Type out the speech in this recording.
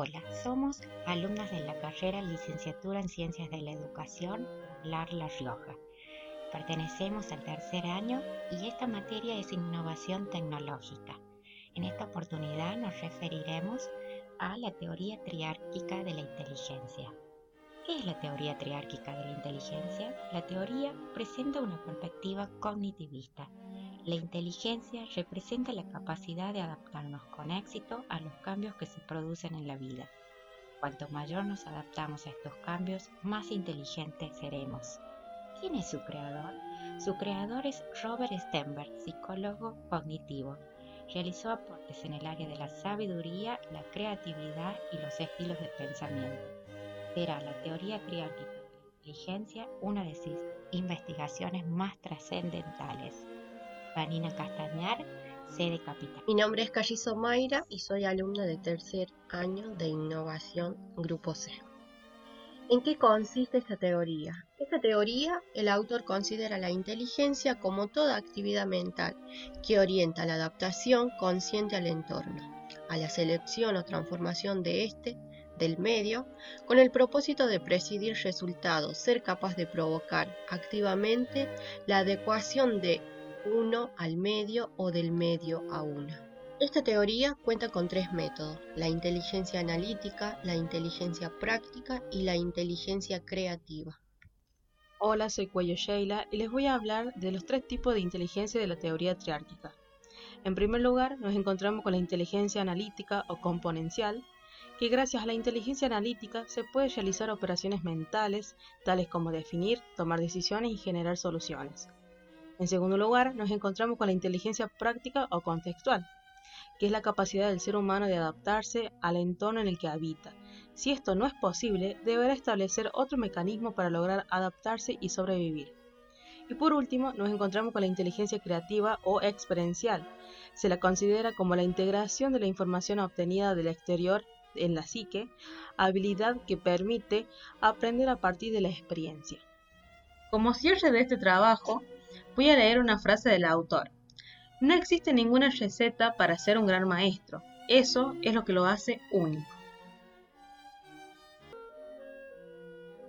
Hola, somos alumnas de la carrera Licenciatura en Ciencias de la Educación LAR La Rioja. Pertenecemos al tercer año y esta materia es innovación tecnológica. En esta oportunidad nos referiremos a la teoría triárquica de la inteligencia. ¿Qué es la teoría triárquica de la inteligencia? La teoría presenta una perspectiva cognitivista la inteligencia representa la capacidad de adaptarnos con éxito a los cambios que se producen en la vida. Cuanto mayor nos adaptamos a estos cambios, más inteligentes seremos. ¿Quién es su creador? Su creador es Robert Stenberg, psicólogo cognitivo. Realizó aportes en el área de la sabiduría, la creatividad y los estilos de pensamiento. Será la teoría triárquica de la inteligencia una de sus investigaciones más trascendentales. Vanina Castañar, sede capital. Mi nombre es Callizo Mayra y soy alumna de tercer año de Innovación Grupo C. ¿En qué consiste esta teoría? Esta teoría, el autor considera la inteligencia como toda actividad mental que orienta la adaptación consciente al entorno, a la selección o transformación de éste, del medio, con el propósito de presidir resultados, ser capaz de provocar activamente la adecuación de uno al medio o del medio a uno. Esta teoría cuenta con tres métodos, la inteligencia analítica, la inteligencia práctica y la inteligencia creativa. Hola, soy Cuello Sheila y les voy a hablar de los tres tipos de inteligencia de la teoría triárquica. En primer lugar, nos encontramos con la inteligencia analítica o componencial, que gracias a la inteligencia analítica se puede realizar operaciones mentales, tales como definir, tomar decisiones y generar soluciones. En segundo lugar, nos encontramos con la inteligencia práctica o contextual, que es la capacidad del ser humano de adaptarse al entorno en el que habita. Si esto no es posible, deberá establecer otro mecanismo para lograr adaptarse y sobrevivir. Y por último, nos encontramos con la inteligencia creativa o experiencial. Se la considera como la integración de la información obtenida del exterior en la psique, habilidad que permite aprender a partir de la experiencia. Como cierre de este trabajo, Voy a leer una frase del autor. No existe ninguna receta para ser un gran maestro. Eso es lo que lo hace único.